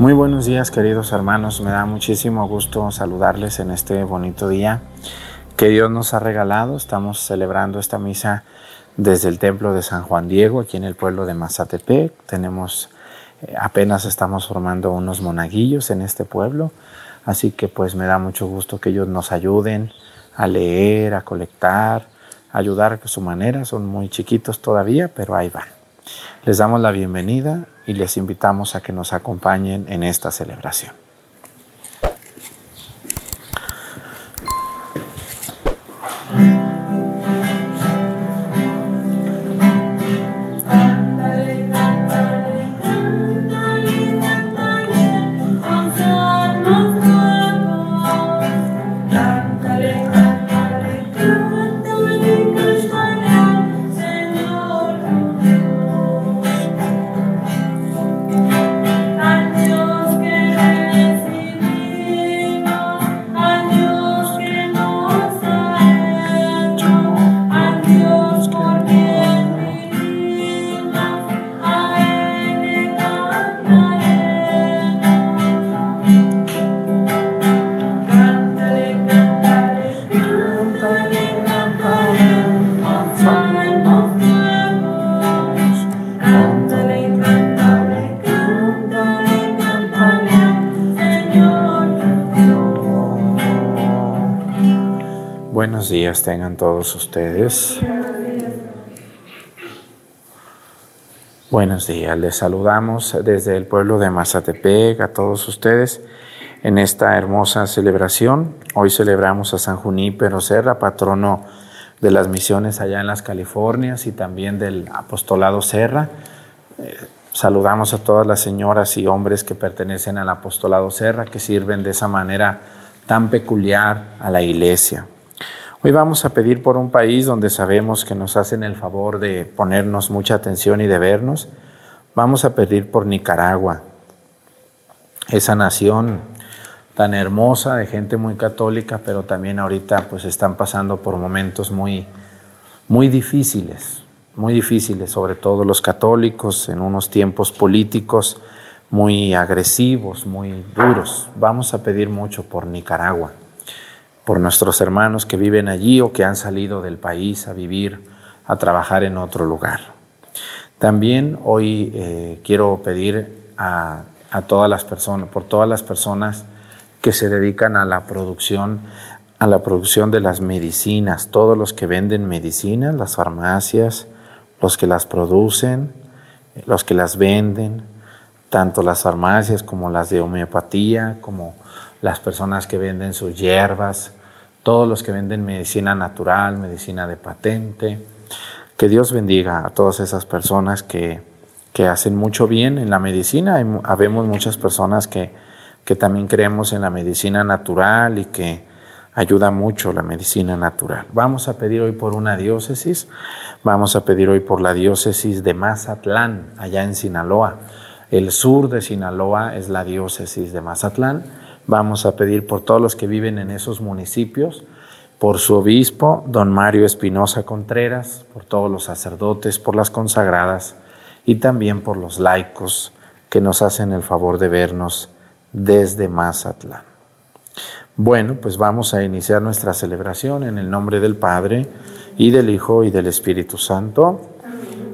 Muy buenos días queridos hermanos, me da muchísimo gusto saludarles en este bonito día que Dios nos ha regalado. Estamos celebrando esta misa desde el templo de San Juan Diego, aquí en el pueblo de Mazatepec. Tenemos, eh, apenas estamos formando unos monaguillos en este pueblo, así que pues me da mucho gusto que ellos nos ayuden a leer, a colectar, a ayudar a su manera. Son muy chiquitos todavía, pero ahí van. Les damos la bienvenida y les invitamos a que nos acompañen en esta celebración. Días tengan todos ustedes. Buenos días, les saludamos desde el pueblo de Mazatepec a todos ustedes en esta hermosa celebración. Hoy celebramos a San Junípero Serra, patrono de las misiones allá en las Californias y también del apostolado Serra. Eh, saludamos a todas las señoras y hombres que pertenecen al apostolado Serra, que sirven de esa manera tan peculiar a la iglesia. Hoy vamos a pedir por un país donde sabemos que nos hacen el favor de ponernos mucha atención y de vernos. Vamos a pedir por Nicaragua, esa nación tan hermosa de gente muy católica, pero también ahorita pues están pasando por momentos muy muy difíciles, muy difíciles, sobre todo los católicos en unos tiempos políticos muy agresivos, muy duros. Vamos a pedir mucho por Nicaragua por nuestros hermanos que viven allí o que han salido del país a vivir, a trabajar en otro lugar. También hoy eh, quiero pedir a, todas las personas, por todas las personas que se dedican a la producción, a la producción de las medicinas, todos los que venden medicinas, las farmacias, los que las producen, los que las venden, tanto las farmacias como las de homeopatía, como las personas que venden sus hierbas, todos los que venden medicina natural, medicina de patente. Que Dios bendiga a todas esas personas que, hacen mucho bien en la medicina. Habemos muchas personas que, que también creemos en la medicina natural y que ayuda mucho la medicina natural. Vamos a pedir hoy por una diócesis, vamos a pedir hoy por la diócesis de Mazatlán, allá en Sinaloa. El sur de Sinaloa es la diócesis de Mazatlán Vamos a pedir por todos los que viven en esos municipios, por su obispo, don Mario Espinosa Contreras, por todos los sacerdotes, por las consagradas y también por los laicos que nos hacen el favor de vernos desde Mazatlán. Bueno, pues vamos a iniciar nuestra celebración en el nombre del Padre y del Hijo y del Espíritu Santo.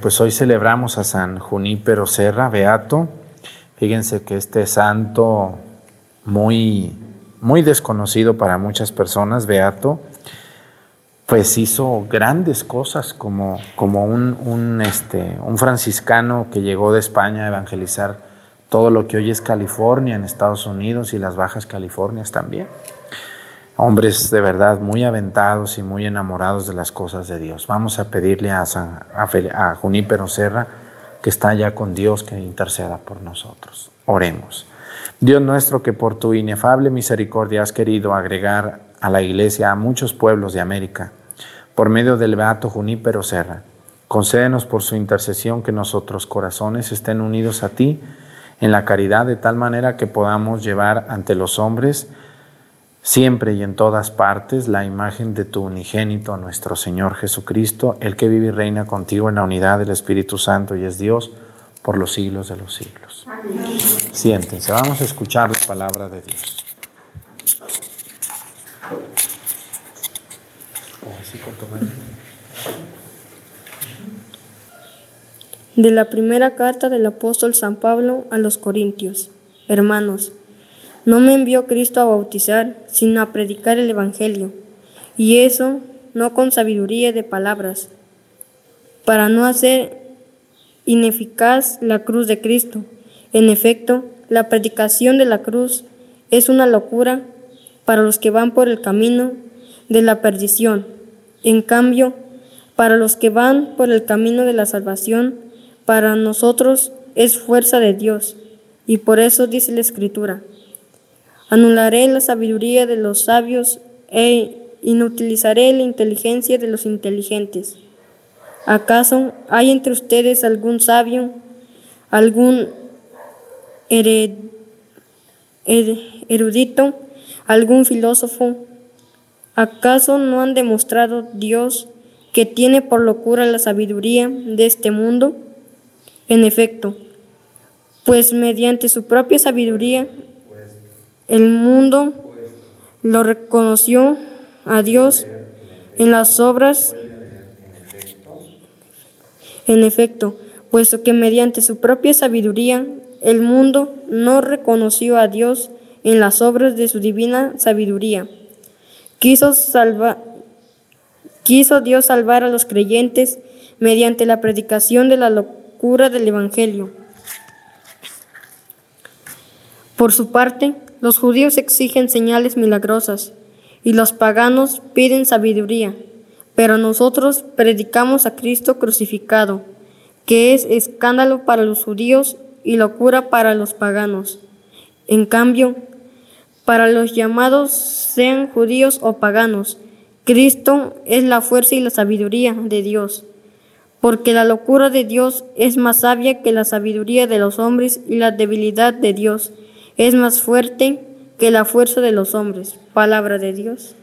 Pues hoy celebramos a San Junípero Serra, Beato. Fíjense que este santo muy, muy desconocido para muchas personas, Beato, pues hizo grandes cosas como, como un, un, este, un franciscano que llegó de España a evangelizar todo lo que hoy es California en Estados Unidos y las Bajas Californias también. Hombres de verdad muy aventados y muy enamorados de las cosas de Dios. Vamos a pedirle a, San, a, Junípero Serra, que está ya con Dios, que interceda por nosotros. Oremos. Dios nuestro, que por tu inefable misericordia has querido agregar a la iglesia a muchos pueblos de América, por medio del Beato Junípero Serra. Concédenos por su intercesión que nuestros corazones estén unidos a ti en la caridad de tal manera que podamos llevar ante los hombres siempre y en todas partes la imagen de tu unigénito, nuestro Señor Jesucristo, el que vive y reina contigo en la unidad del Espíritu Santo y es Dios por los siglos de los siglos. Siéntense, vamos a escuchar la palabra de Dios. De la primera carta del apóstol San Pablo a los Corintios. Hermanos, no me envió Cristo a bautizar, sino a predicar el Evangelio, y eso no con sabiduría de palabras, para no hacer ineficaz la cruz de Cristo. En efecto, la predicación de la cruz es una locura para los que van por el camino de la perdición en cambio, para los que van por el camino de la salvación, para nosotros es fuerza de Dios. Y por eso dice la Escritura, anularé la sabiduría de los sabios e inutilizaré la inteligencia de los inteligentes. ¿Acaso hay entre ustedes algún sabio, algún erudito, algún filósofo? ¿Acaso no han demostrado Dios que tiene por locura la sabiduría de este mundo? En efecto, pues mediante su propia sabiduría el mundo lo reconoció a Dios en las obras. En efecto, puesto que mediante su propia sabiduría el mundo no reconoció a Dios en las obras de su divina sabiduría. Quiso, quiso Dios salvar a los creyentes mediante la predicación de la locura del Evangelio. Por su parte, los judíos exigen señales milagrosas y los paganos piden sabiduría, pero nosotros predicamos a Cristo crucificado, que es escándalo para los judíos y locura para los paganos. En cambio, para los llamados sean judíos o paganos. Cristo es la fuerza y la sabiduría de Dios, porque la locura de Dios es más sabia que la sabiduría de los hombres y la debilidad de Dios es más fuerte que la fuerza de los hombres. Palabra de Dios.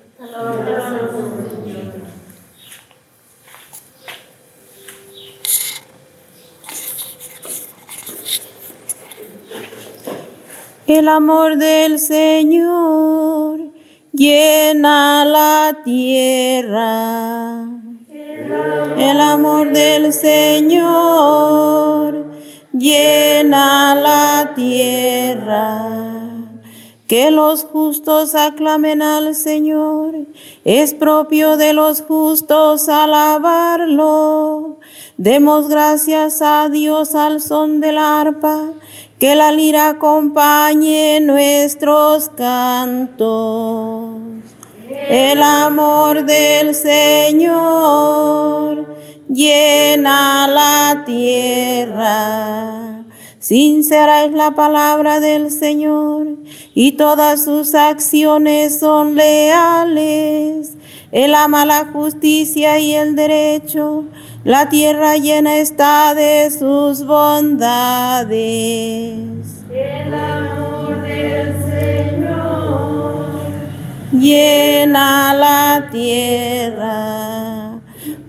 El amor del Señor llena la tierra. El amor del Señor llena la tierra. Que los justos aclamen al Señor, es propio de los justos alabarlo. Demos gracias a Dios al son del arpa que la lira acompañe nuestros cantos. El amor del Señor llena la tierra. Sincera es la palabra del Señor y todas sus acciones son leales. Él ama la justicia y el derecho la tierra llena está de sus bondades. El amor del Señor llena la tierra.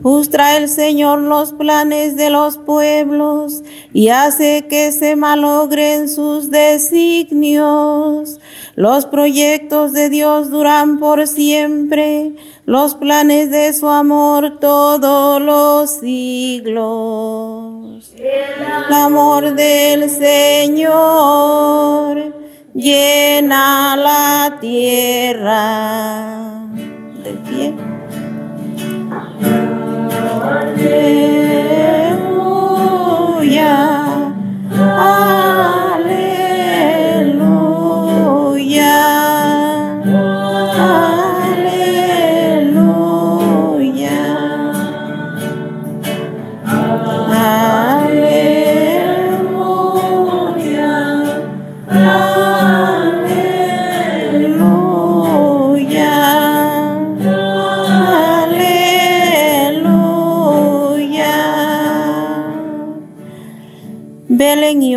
Frustra el Señor los planes de los pueblos y hace que se malogren sus designios. Los proyectos de Dios duran por siempre, los planes de su amor todos los siglos. El amor del Señor llena la tierra. Aleluya. Aleluya.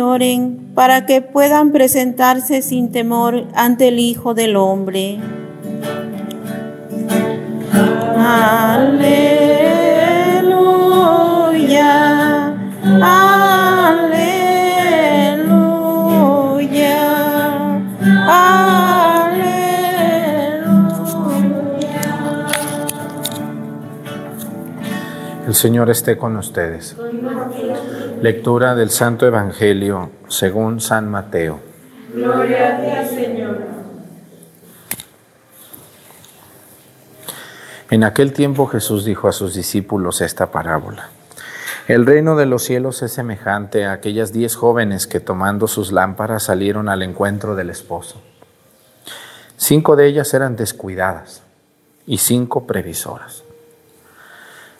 Oren para que puedan presentarse sin temor ante el Hijo del Hombre. Aleluya. Aleluya. El Señor esté con ustedes. Lectura del Santo Evangelio según San Mateo. Gloria a ti, Señor. En aquel tiempo Jesús dijo a sus discípulos esta parábola. El reino de los cielos es semejante a aquellas diez jóvenes que tomando sus lámparas salieron al encuentro del esposo. Cinco de ellas eran descuidadas y cinco previsoras.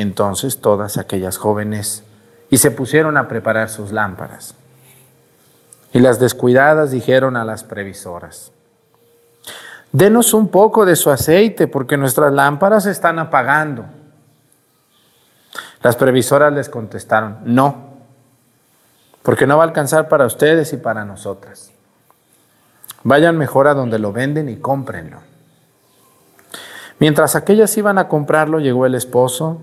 entonces todas aquellas jóvenes y se pusieron a preparar sus lámparas. Y las descuidadas dijeron a las previsoras, denos un poco de su aceite porque nuestras lámparas se están apagando. Las previsoras les contestaron, no, porque no va a alcanzar para ustedes y para nosotras. Vayan mejor a donde lo venden y cómprenlo. Mientras aquellas iban a comprarlo, llegó el esposo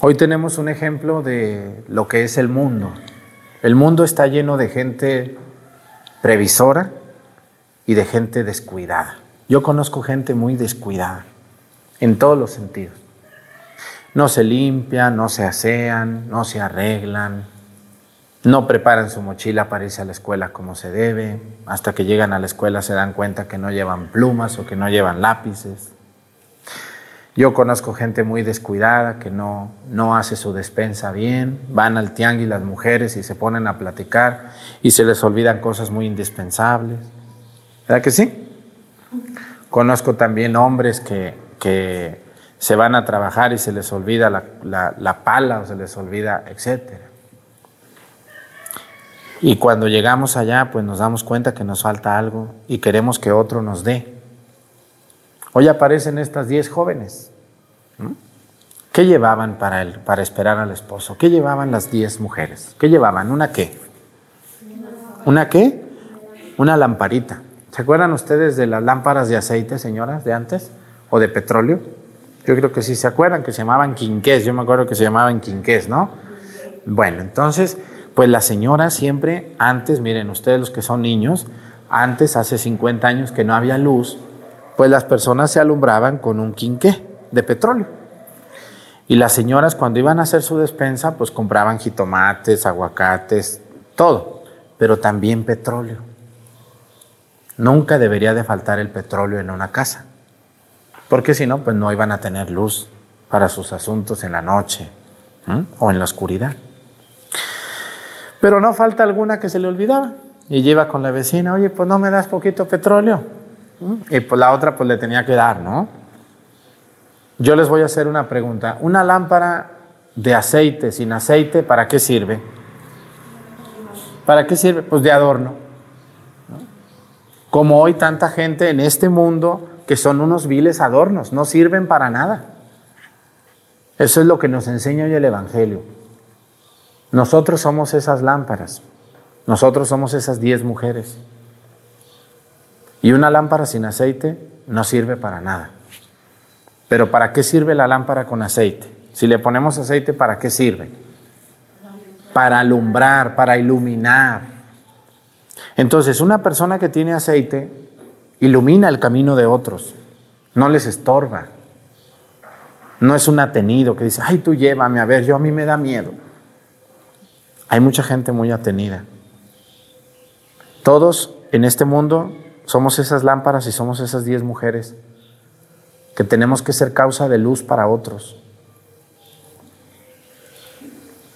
Hoy tenemos un ejemplo de lo que es el mundo. El mundo está lleno de gente previsora y de gente descuidada. Yo conozco gente muy descuidada en todos los sentidos. No se limpian, no se asean, no se arreglan, no preparan su mochila para irse a la escuela como se debe. Hasta que llegan a la escuela se dan cuenta que no llevan plumas o que no llevan lápices. Yo conozco gente muy descuidada que no, no hace su despensa bien, van al tianguis las mujeres y se ponen a platicar y se les olvidan cosas muy indispensables. ¿Verdad que sí? Conozco también hombres que, que se van a trabajar y se les olvida la, la, la pala o se les olvida, etcétera. Y cuando llegamos allá, pues nos damos cuenta que nos falta algo y queremos que otro nos dé. Hoy aparecen estas diez jóvenes. ¿Qué llevaban para, el, para esperar al esposo? ¿Qué llevaban las diez mujeres? ¿Qué llevaban? ¿Una qué? ¿Una qué? Una lamparita. ¿Se acuerdan ustedes de las lámparas de aceite, señoras, de antes? ¿O de petróleo? Yo creo que sí se acuerdan que se llamaban quinqués. Yo me acuerdo que se llamaban quinqués, ¿no? Bueno, entonces, pues la señora siempre, antes, miren, ustedes los que son niños, antes, hace 50 años que no había luz, pues las personas se alumbraban con un quinqué de petróleo. Y las señoras cuando iban a hacer su despensa, pues compraban jitomates, aguacates, todo, pero también petróleo. Nunca debería de faltar el petróleo en una casa, porque si no, pues no iban a tener luz para sus asuntos en la noche o en la oscuridad. Pero no falta alguna que se le olvidaba y lleva con la vecina, oye, pues no me das poquito petróleo. Y pues la otra pues le tenía que dar, ¿no? Yo les voy a hacer una pregunta. ¿Una lámpara de aceite sin aceite para qué sirve? ¿Para qué sirve? Pues de adorno. Como hoy tanta gente en este mundo que son unos viles adornos, no sirven para nada. Eso es lo que nos enseña hoy el Evangelio. Nosotros somos esas lámparas. Nosotros somos esas diez mujeres. Y una lámpara sin aceite no sirve para nada. Pero ¿para qué sirve la lámpara con aceite? Si le ponemos aceite, ¿para qué sirve? Para alumbrar, para iluminar. Entonces, una persona que tiene aceite ilumina el camino de otros, no les estorba. No es un atenido que dice, ay, tú llévame a ver, yo a mí me da miedo. Hay mucha gente muy atenida. Todos en este mundo somos esas lámparas y somos esas diez mujeres que tenemos que ser causa de luz para otros.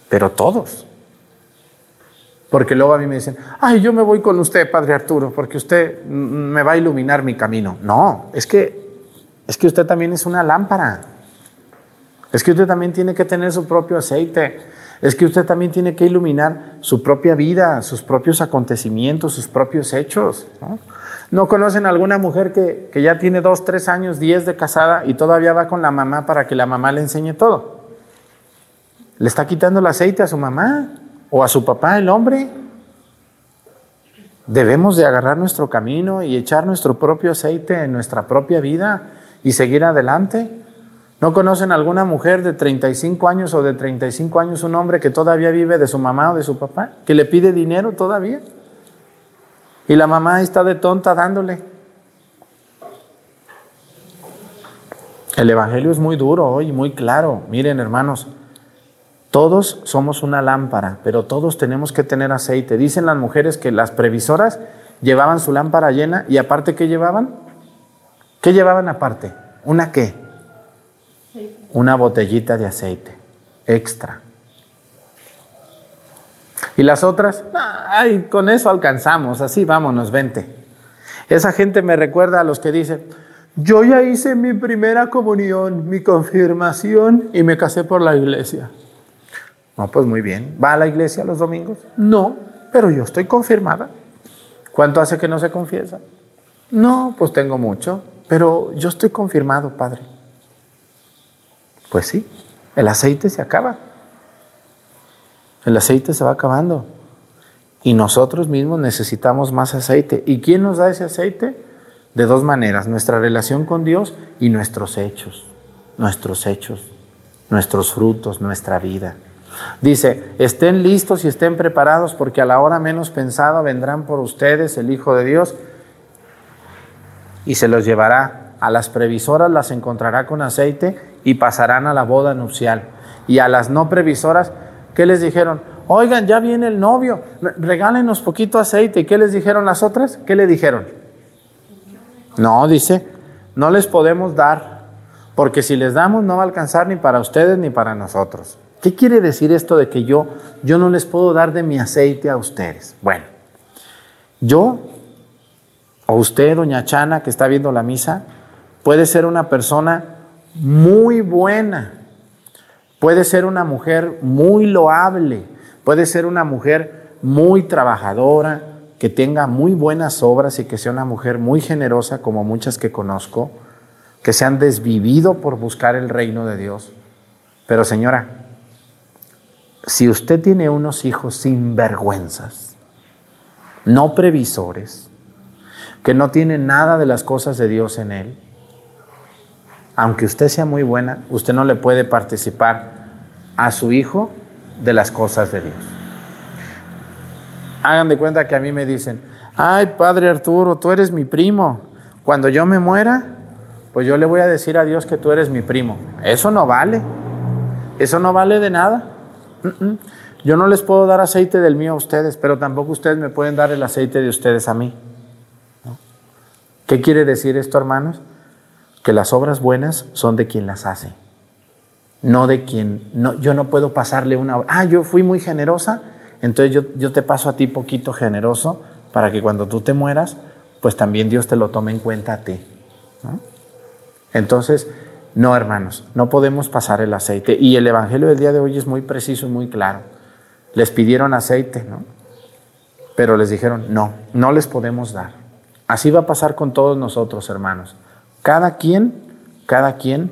Pero todos. Porque luego a mí me dicen, ay, yo me voy con usted, Padre Arturo, porque usted me va a iluminar mi camino. No, es que, es que usted también es una lámpara. Es que usted también tiene que tener su propio aceite. Es que usted también tiene que iluminar su propia vida, sus propios acontecimientos, sus propios hechos. ¿no? ¿No conocen alguna mujer que, que, ya tiene dos, tres años, diez de casada y todavía va con la mamá para que la mamá le enseñe todo? ¿Le está quitando el aceite a su mamá o a su papá, el hombre? Debemos de agarrar nuestro camino y echar nuestro propio aceite en nuestra propia vida y seguir adelante. ¿No conocen alguna mujer de 35 años o de 35 años, un hombre que todavía vive de su mamá o de su papá, que le pide dinero todavía? Y la mamá está de tonta dándole. El Evangelio es muy duro hoy, muy claro. Miren, hermanos, todos somos una lámpara, pero todos tenemos que tener aceite. Dicen las mujeres que las previsoras llevaban su lámpara llena y aparte, ¿qué llevaban? ¿Qué llevaban aparte? ¿Una qué? Una botellita de aceite extra. Y las otras, ay, con eso alcanzamos, así vámonos, vente. Esa gente me recuerda a los que dicen, yo ya hice mi primera comunión, mi confirmación y me casé por la iglesia. No, pues muy bien. ¿Va a la iglesia los domingos? No, pero yo estoy confirmada. ¿Cuánto hace que no se confiesa? No, pues tengo mucho, pero yo estoy confirmado, Padre. Pues sí, el aceite se acaba. El aceite se va acabando. Y nosotros mismos necesitamos más aceite. ¿Y quién nos da ese aceite? De dos maneras, nuestra relación con Dios y nuestros hechos, nuestros hechos, nuestros frutos, nuestra vida. Dice, estén listos y estén preparados porque a la hora menos pensada vendrán por ustedes el Hijo de Dios y se los llevará. A las previsoras las encontrará con aceite y pasarán a la boda nupcial. Y a las no previsoras ¿Qué les dijeron? Oigan, ya viene el novio, regálenos poquito aceite. ¿Y qué les dijeron las otras? ¿Qué le dijeron? No, dice, no les podemos dar, porque si les damos no va a alcanzar ni para ustedes ni para nosotros. ¿Qué quiere decir esto de que yo, yo no les puedo dar de mi aceite a ustedes? Bueno, yo o usted, doña Chana, que está viendo la misa, puede ser una persona muy buena, Puede ser una mujer muy loable, puede ser una mujer muy trabajadora, que tenga muy buenas obras y que sea una mujer muy generosa como muchas que conozco, que se han desvivido por buscar el reino de Dios. Pero señora, si usted tiene unos hijos sin vergüenzas, no previsores, que no tienen nada de las cosas de Dios en él, aunque usted sea muy buena, usted no le puede participar a su hijo de las cosas de Dios. Hagan de cuenta que a mí me dicen, Ay, Padre Arturo, tú eres mi primo. Cuando yo me muera, pues yo le voy a decir a Dios que tú eres mi primo. Eso no vale. Eso no vale de nada. Yo no les puedo dar aceite del mío a ustedes, pero tampoco ustedes me pueden dar el aceite de ustedes a mí. ¿Qué quiere decir esto, hermanos? Que las obras buenas son de quien las hace, no de quien... No, yo no puedo pasarle una... Ah, yo fui muy generosa, entonces yo, yo te paso a ti poquito generoso para que cuando tú te mueras, pues también Dios te lo tome en cuenta a ti. Entonces, no, hermanos, no podemos pasar el aceite. Y el Evangelio del día de hoy es muy preciso y muy claro. Les pidieron aceite, ¿no? Pero les dijeron, no, no les podemos dar. Así va a pasar con todos nosotros, hermanos. Cada quien, cada quien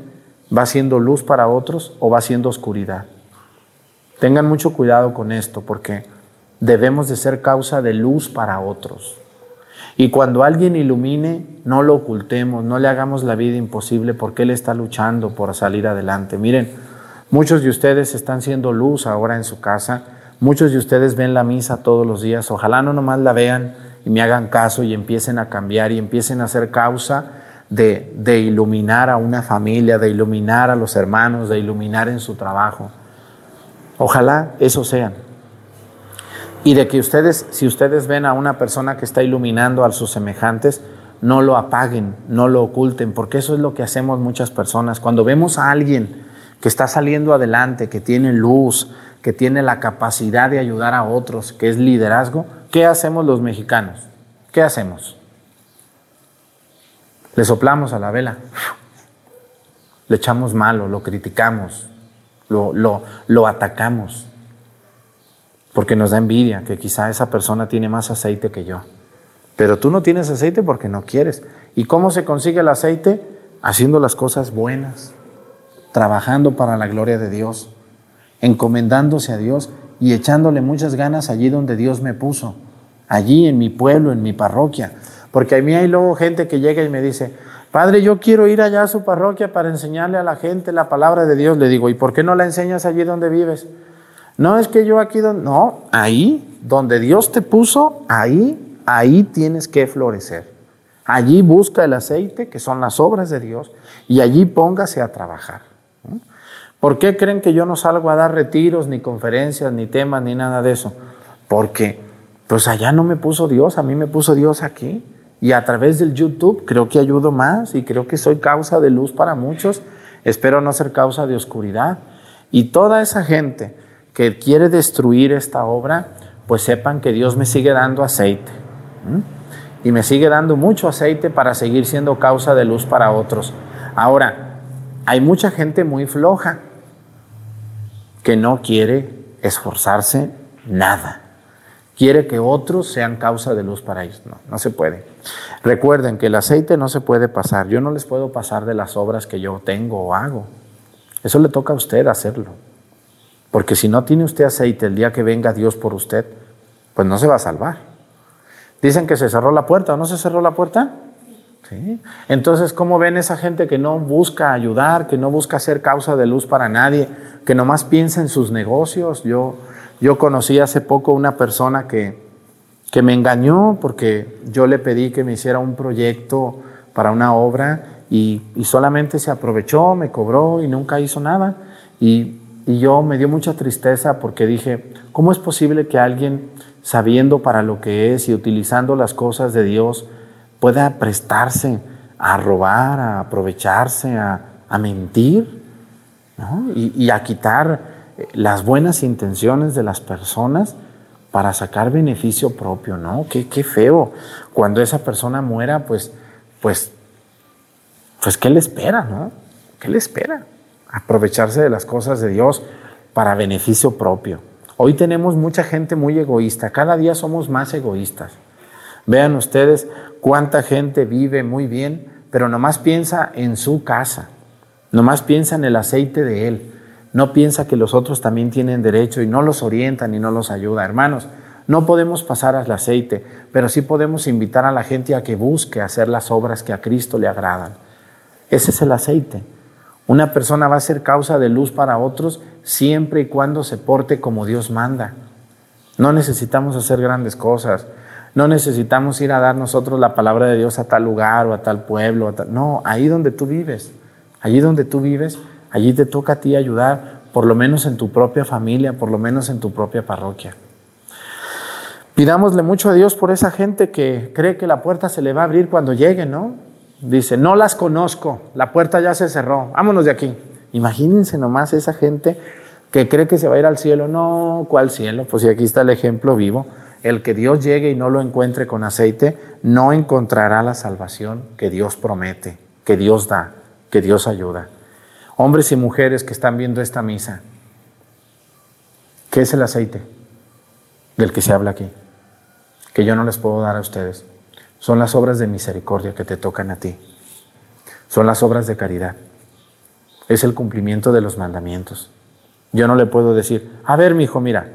va siendo luz para otros o va siendo oscuridad. Tengan mucho cuidado con esto porque debemos de ser causa de luz para otros. Y cuando alguien ilumine, no lo ocultemos, no le hagamos la vida imposible porque Él está luchando por salir adelante. Miren, muchos de ustedes están siendo luz ahora en su casa, muchos de ustedes ven la misa todos los días, ojalá no nomás la vean y me hagan caso y empiecen a cambiar y empiecen a ser causa de, iluminar a una familia, de iluminar a los hermanos, de iluminar en su trabajo. Ojalá eso sean. Y de que ustedes, si ustedes ven a una persona que está iluminando a sus semejantes, no lo apaguen, no lo oculten, porque eso es lo que hacemos muchas personas. Cuando vemos a alguien que está saliendo adelante, que tiene luz, que tiene la capacidad de ayudar a otros, que es liderazgo, ¿qué hacemos los mexicanos? ¿Qué hacemos? Le soplamos a la vela, le echamos malo, lo criticamos, lo, lo, lo atacamos porque nos da envidia que quizá esa persona tiene más aceite que yo. Pero tú no tienes aceite porque no quieres. ¿Y cómo se consigue el aceite? Haciendo las cosas buenas, trabajando para la gloria de Dios, encomendándose a Dios y echándole muchas ganas allí donde Dios me puso, allí en mi pueblo, en mi parroquia. Porque a mí hay luego gente que llega y me dice, Padre, yo quiero ir allá a su parroquia para enseñarle a la gente la palabra de Dios. Le digo, ¿y por qué no la enseñas allí donde vives? No es que yo aquí, no, ahí donde Dios te puso, ahí, ahí tienes que florecer. Allí busca el aceite, que son las obras de Dios, y allí póngase a trabajar. ¿Por qué creen que yo no salgo a dar retiros, ni conferencias, ni temas, ni nada de eso? Porque, pues allá no me puso Dios, a mí me puso Dios aquí. Y a través del YouTube creo que ayudo más y creo que soy causa de luz para muchos. Espero no ser causa de oscuridad. Y toda esa gente que quiere destruir esta obra, pues sepan que Dios me sigue dando aceite. Y me sigue dando mucho aceite para seguir siendo causa de luz para otros. Ahora, hay mucha gente muy floja que no quiere esforzarse nada. Quiere que otros sean causa de luz para ellos. No, no se puede. Recuerden que el aceite no se puede pasar. Yo no les puedo pasar de las obras que yo tengo o hago. Eso le toca a usted hacerlo. Porque si no tiene usted aceite el día que venga Dios por usted, pues no se va a salvar. Dicen que se cerró la puerta, ¿o no se cerró la puerta? Sí. Entonces, ¿cómo ven esa gente que no busca ayudar, que no busca ser causa de luz para nadie, que nomás piensa en sus negocios? Yo, yo conocí hace poco una persona que, que me engañó porque yo le pedí que me hiciera un proyecto para una obra y, y solamente se aprovechó, me cobró y nunca hizo nada. Y y yo me dio mucha tristeza porque dije, ¿cómo es posible que alguien, sabiendo para lo que es y utilizando las cosas de Dios, pueda prestarse a robar, a aprovecharse, a, mentir y, a quitar las buenas intenciones de las personas para sacar beneficio propio, ¿no? Qué, feo. Cuando esa persona muera, pues, pues, pues, ¿qué le espera, no? ¿Qué le espera? aprovecharse de las cosas de Dios para beneficio propio. Hoy tenemos mucha gente muy egoísta, cada día somos más egoístas. Vean ustedes cuánta gente vive muy bien, pero nomás piensa en su casa, nomás piensa en el aceite de él, no piensa que los otros también tienen derecho y no los orientan y no los ayuda. Hermanos, no podemos pasar al aceite, pero sí podemos invitar a la gente a que busque hacer las obras que a Cristo le agradan. Ese es el aceite. Una persona va a ser causa de luz para otros siempre y cuando se porte como Dios manda. No necesitamos hacer grandes cosas. No necesitamos ir a dar nosotros la palabra de Dios a tal lugar o a tal pueblo. No, ahí donde tú vives, allí donde tú vives, allí te toca a ti ayudar, por lo menos en tu propia familia, por lo menos en tu propia parroquia. Pidámosle mucho a Dios por esa gente que cree que la puerta se le va a abrir cuando llegue, ¿no? Dice, no las conozco, la puerta ya se cerró, vámonos de aquí. Imagínense nomás esa gente que cree que se va a ir al cielo. No, ¿cuál cielo? Pues si aquí está el ejemplo vivo. El que Dios llegue y no lo encuentre con aceite, no encontrará la salvación que Dios promete, que Dios da, que Dios ayuda. Hombres y mujeres que están viendo esta misa, ¿qué es el aceite del que se habla aquí? Que yo no les puedo dar a ustedes. Son las obras de misericordia que te tocan a ti. Son las obras de caridad. Es el cumplimiento de los mandamientos. Yo no le puedo decir, a ver, mi hijo, mira,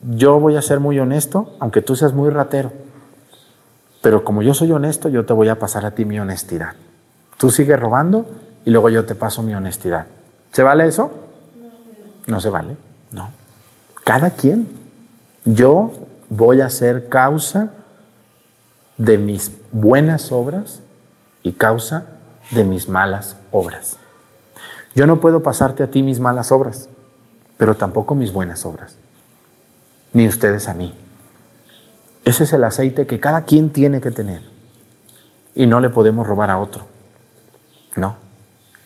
yo voy a ser muy honesto, aunque tú seas muy ratero. Pero como yo soy honesto, yo te voy a pasar a ti mi honestidad. Tú sigues robando y luego yo te paso mi honestidad. ¿Se vale eso? No se vale, no. Cada quien. Yo voy a ser causa de mis buenas obras y causa de mis malas obras. Yo no puedo pasarte a ti mis malas obras, pero tampoco mis buenas obras, ni ustedes a mí. Ese es el aceite que cada quien tiene que tener y no le podemos robar a otro. No.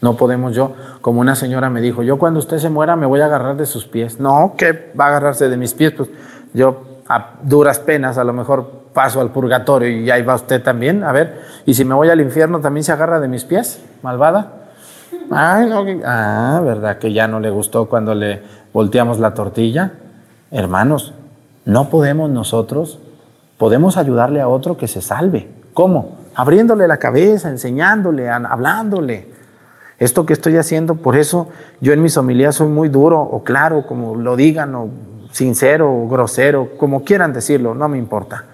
No podemos yo, como una señora me dijo, yo cuando usted se muera me voy a agarrar de sus pies. No, que va a agarrarse de mis pies, pues yo a duras penas a lo mejor paso al purgatorio y ahí va usted también, a ver, y si me voy al infierno también se agarra de mis pies, malvada. Ay, ah, ¿verdad que ya no le gustó cuando le volteamos la tortilla? Hermanos, no podemos nosotros, podemos ayudarle a otro que se salve. ¿Cómo? Abriéndole la cabeza, enseñándole, hablándole. Esto que estoy haciendo, por eso yo en mis homilías soy muy duro o claro, como lo digan, o sincero o grosero, como quieran decirlo, no me importa.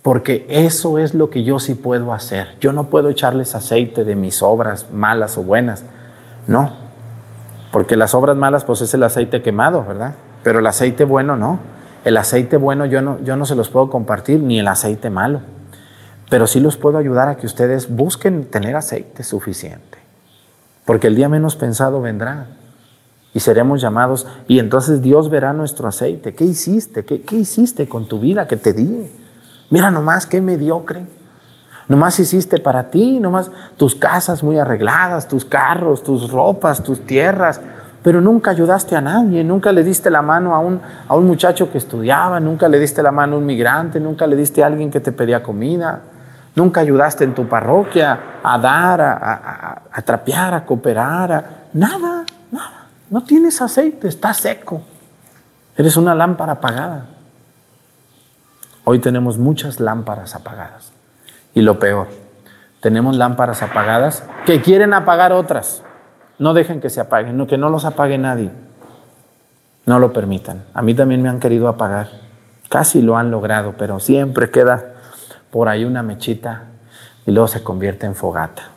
Porque eso es lo que yo sí puedo hacer. Yo no puedo echarles aceite de mis obras malas o buenas. No. Porque las obras malas, pues es el aceite quemado, ¿verdad? Pero el aceite bueno no. El aceite bueno yo no, yo no se los puedo compartir, ni el aceite malo. Pero sí los puedo ayudar a que ustedes busquen tener aceite suficiente porque el día menos pensado vendrá y seremos llamados y entonces Dios verá nuestro aceite. ¿Qué hiciste? ¿Qué, hiciste con tu vida que te di? Mira nomás qué mediocre. Nomás hiciste para ti, nomás tus casas muy arregladas, tus carros, tus ropas, tus tierras, pero nunca ayudaste a nadie, nunca le diste la mano a un, a un muchacho que estudiaba, nunca le diste la mano a un migrante, nunca le diste a alguien que te pedía comida. Nunca ayudaste en tu parroquia a dar, a, trapear, a cooperar, nada, nada. No tienes aceite, está seco. Eres una lámpara apagada. Hoy tenemos muchas lámparas apagadas. Y lo peor, tenemos lámparas apagadas que quieren apagar otras. No dejen que se apaguen, no, que no los apague nadie. No lo permitan. A mí también me han querido apagar. Casi lo han logrado, pero siempre queda por ahí una mechita y luego se convierte en fogata.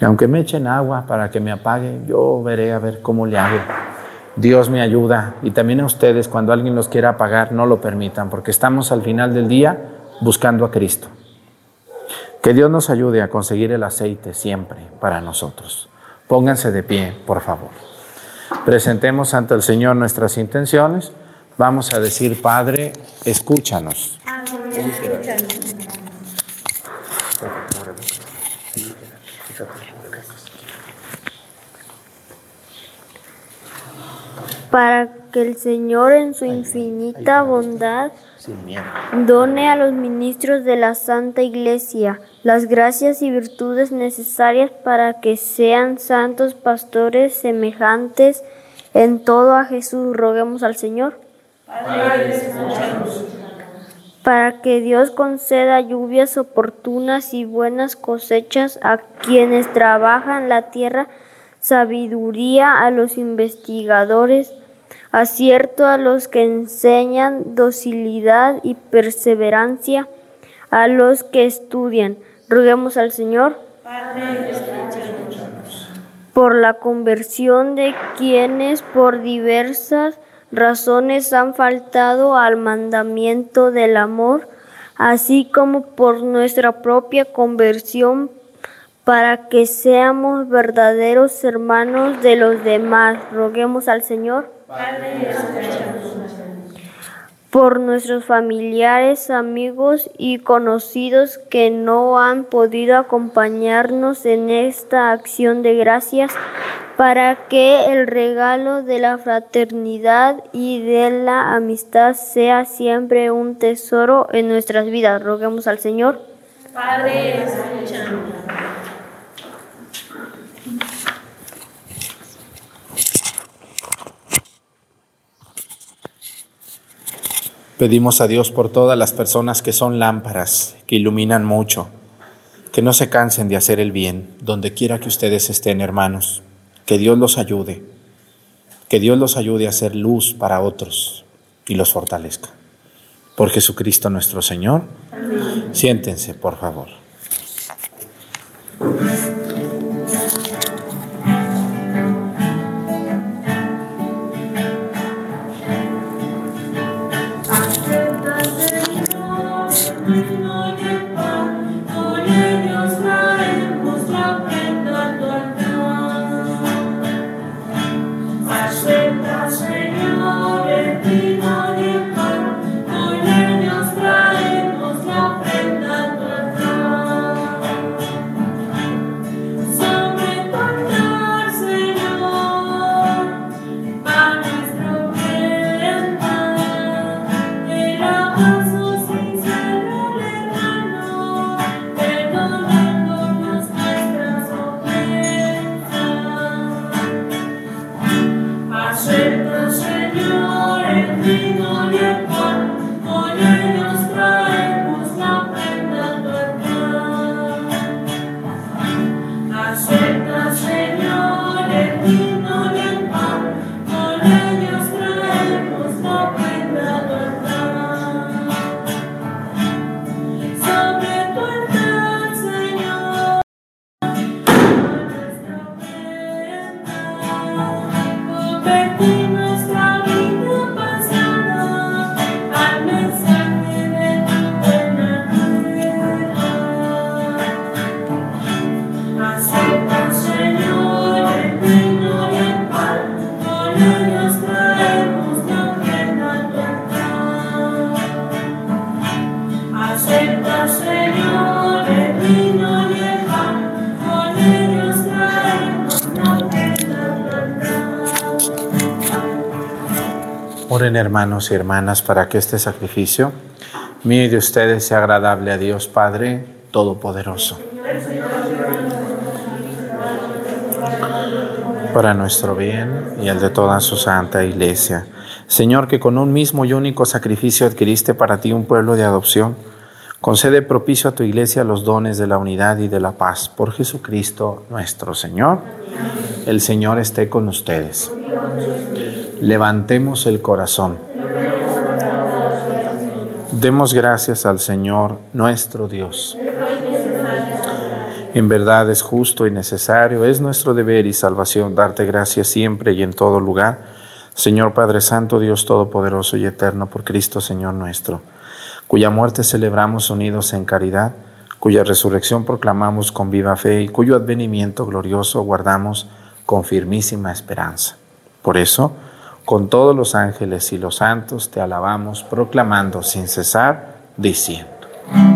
Y aunque me echen agua para que me apague, yo veré a ver cómo le hago. Dios me ayuda y también a ustedes cuando alguien los quiera apagar, no lo permitan, porque estamos al final del día buscando a Cristo. Que Dios nos ayude a conseguir el aceite siempre para nosotros. Pónganse de pie, por favor. Presentemos ante el Señor nuestras intenciones. Vamos a decir, Padre, escúchanos. escúchanos. Para que el Señor en su infinita bondad done a los ministros de la Santa Iglesia las gracias y virtudes necesarias para que sean santos pastores semejantes en todo a Jesús. Roguemos al Señor. Para que Dios conceda lluvias oportunas y buenas cosechas a quienes trabajan la tierra, sabiduría a los investigadores, acierto a los que enseñan, docilidad y perseverancia a los que estudian. Roguemos al Señor por la conversión de quienes por diversas razones han faltado al mandamiento del amor, así como por nuestra propia conversión, para que seamos verdaderos hermanos de los demás. Roguemos al Señor. Por nuestros familiares, amigos y conocidos que no han podido acompañarnos en esta acción de gracias, para que el regalo de la fraternidad y de la amistad sea siempre un tesoro en nuestras vidas. Roguemos al Señor. Padre, escuchamos. Pedimos a Dios por todas las personas que son lámparas, que iluminan mucho, que no se cansen de hacer el bien, donde quiera que ustedes estén, hermanos. Que Dios los ayude, que Dios los ayude a hacer luz para otros y los fortalezca. Por Jesucristo nuestro Señor. Siéntense, por favor. Oren hermanos y hermanas para que este sacrificio mío y de ustedes sea agradable a Dios Padre Todopoderoso. Para nuestro bien y el de toda su santa iglesia. Señor, que con un mismo y único sacrificio adquiriste para ti un pueblo de adopción, concede propicio a tu iglesia los dones de la unidad y de la paz. Por Jesucristo nuestro Señor. El Señor esté con ustedes. Levantemos el corazón. Demos gracias al Señor nuestro Dios. En verdad es justo y necesario, es nuestro deber y salvación darte gracias siempre y en todo lugar, Señor Padre Santo, Dios Todopoderoso y Eterno, por Cristo Señor nuestro, cuya muerte celebramos unidos en caridad, cuya resurrección proclamamos con viva fe y cuyo advenimiento glorioso guardamos con firmísima esperanza. Por eso, con todos los ángeles y los santos te alabamos, proclamando sin cesar, diciendo.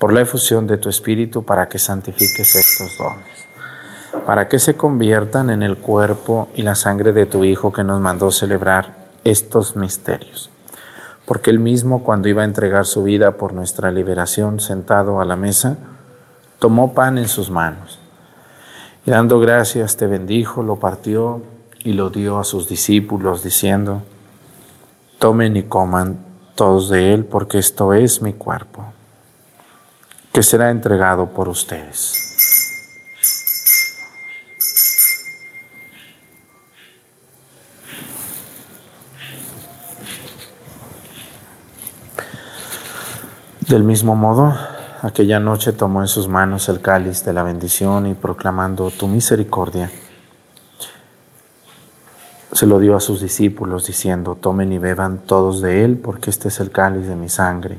por la efusión de tu Espíritu para que santifiques estos dones, para que se conviertan en el cuerpo y la sangre de tu Hijo que nos mandó celebrar estos misterios. Porque él mismo, cuando iba a entregar su vida por nuestra liberación, sentado a la mesa, tomó pan en sus manos y dando gracias te bendijo, lo partió y lo dio a sus discípulos, diciendo, tomen y coman todos de él, porque esto es mi cuerpo, que será entregado por ustedes. Del mismo modo, aquella noche tomó en sus manos el cáliz de la bendición y proclamando tu misericordia, se lo dio a sus discípulos diciendo, tomen y beban todos de él, porque este es el cáliz de mi sangre,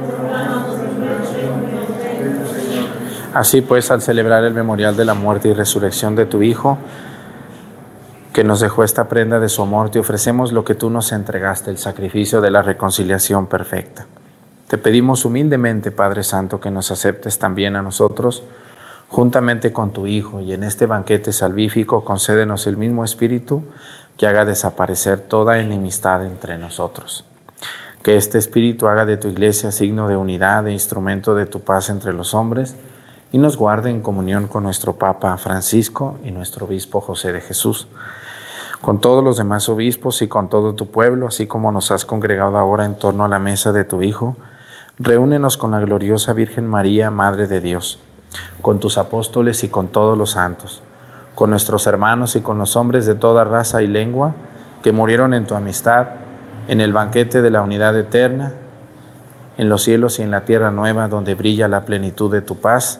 Así pues, al celebrar el memorial de la muerte y resurrección de tu Hijo, que nos dejó esta prenda de su amor, te ofrecemos lo que tú nos entregaste, el sacrificio de la reconciliación perfecta. Te pedimos humildemente, Padre Santo, que nos aceptes también a nosotros, juntamente con tu Hijo, y en este banquete salvífico concédenos el mismo Espíritu que haga desaparecer toda enemistad entre nosotros. Que este Espíritu haga de tu iglesia signo de unidad e instrumento de tu paz entre los hombres y nos guarde en comunión con nuestro Papa Francisco y nuestro Obispo José de Jesús, con todos los demás obispos y con todo tu pueblo, así como nos has congregado ahora en torno a la mesa de tu Hijo, reúnenos con la gloriosa Virgen María, Madre de Dios, con tus apóstoles y con todos los santos con nuestros hermanos y con los hombres de toda raza y lengua que murieron en tu amistad, en el banquete de la unidad eterna, en los cielos y en la tierra nueva donde brilla la plenitud de tu paz,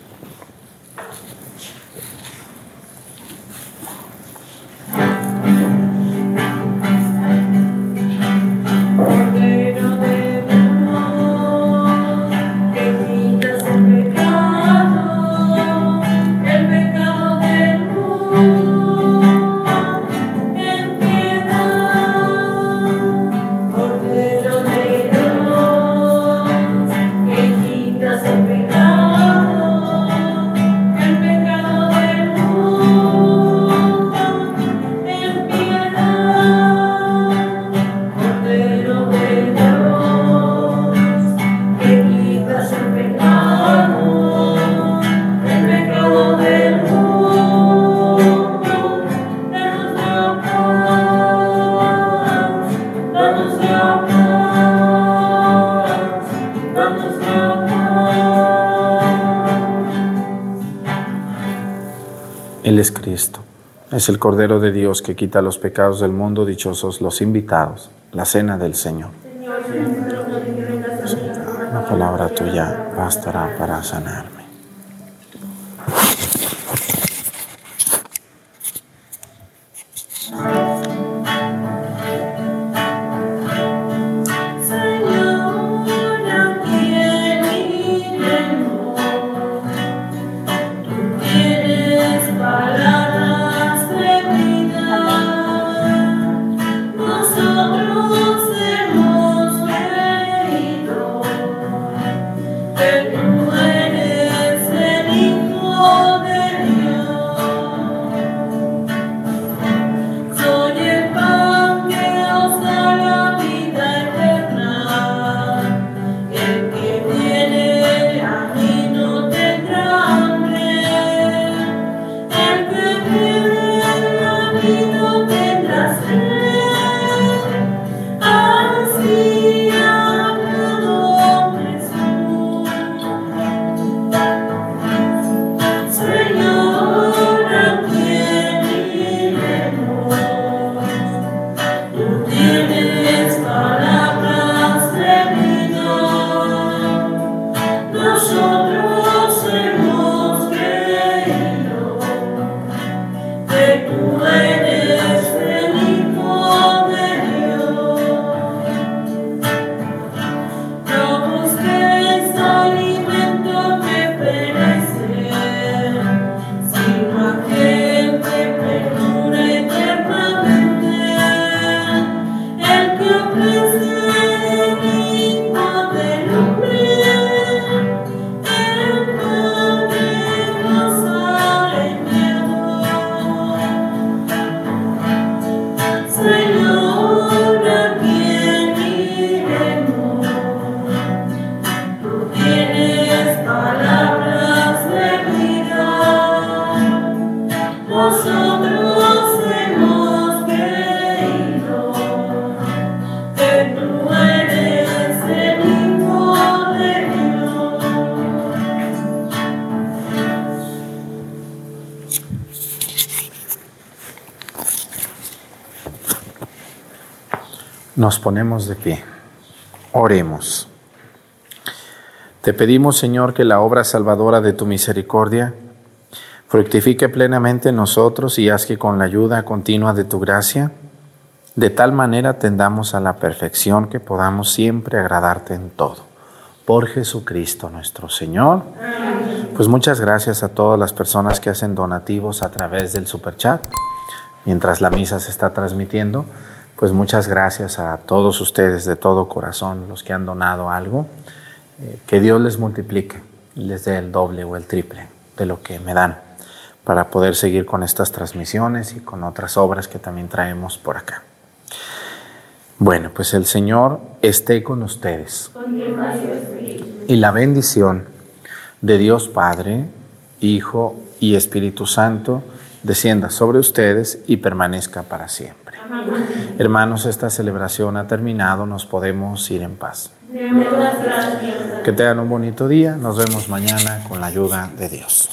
Es el Cordero de Dios que quita los pecados del mundo, dichosos los invitados, la cena del Señor. La palabra tuya bastará para sanarme. Nos ponemos de pie. Oremos. Te pedimos, Señor, que la obra salvadora de tu misericordia fructifique plenamente en nosotros y haz que con la ayuda continua de tu gracia, de tal manera tendamos a la perfección que podamos siempre agradarte en todo. Por Jesucristo nuestro Señor. Pues muchas gracias a todas las personas que hacen donativos a través del superchat mientras la misa se está transmitiendo. Pues muchas gracias a todos ustedes de todo corazón, los que han donado algo. Eh, que Dios les multiplique y les dé el doble o el triple de lo que me dan para poder seguir con estas transmisiones y con otras obras que también traemos por acá. Bueno, pues el Señor esté con ustedes. Y la bendición de Dios Padre, Hijo y Espíritu Santo descienda sobre ustedes y permanezca para siempre. Hermanos, esta celebración ha terminado, nos podemos ir en paz. Que tengan un bonito día, nos vemos mañana con la ayuda de Dios.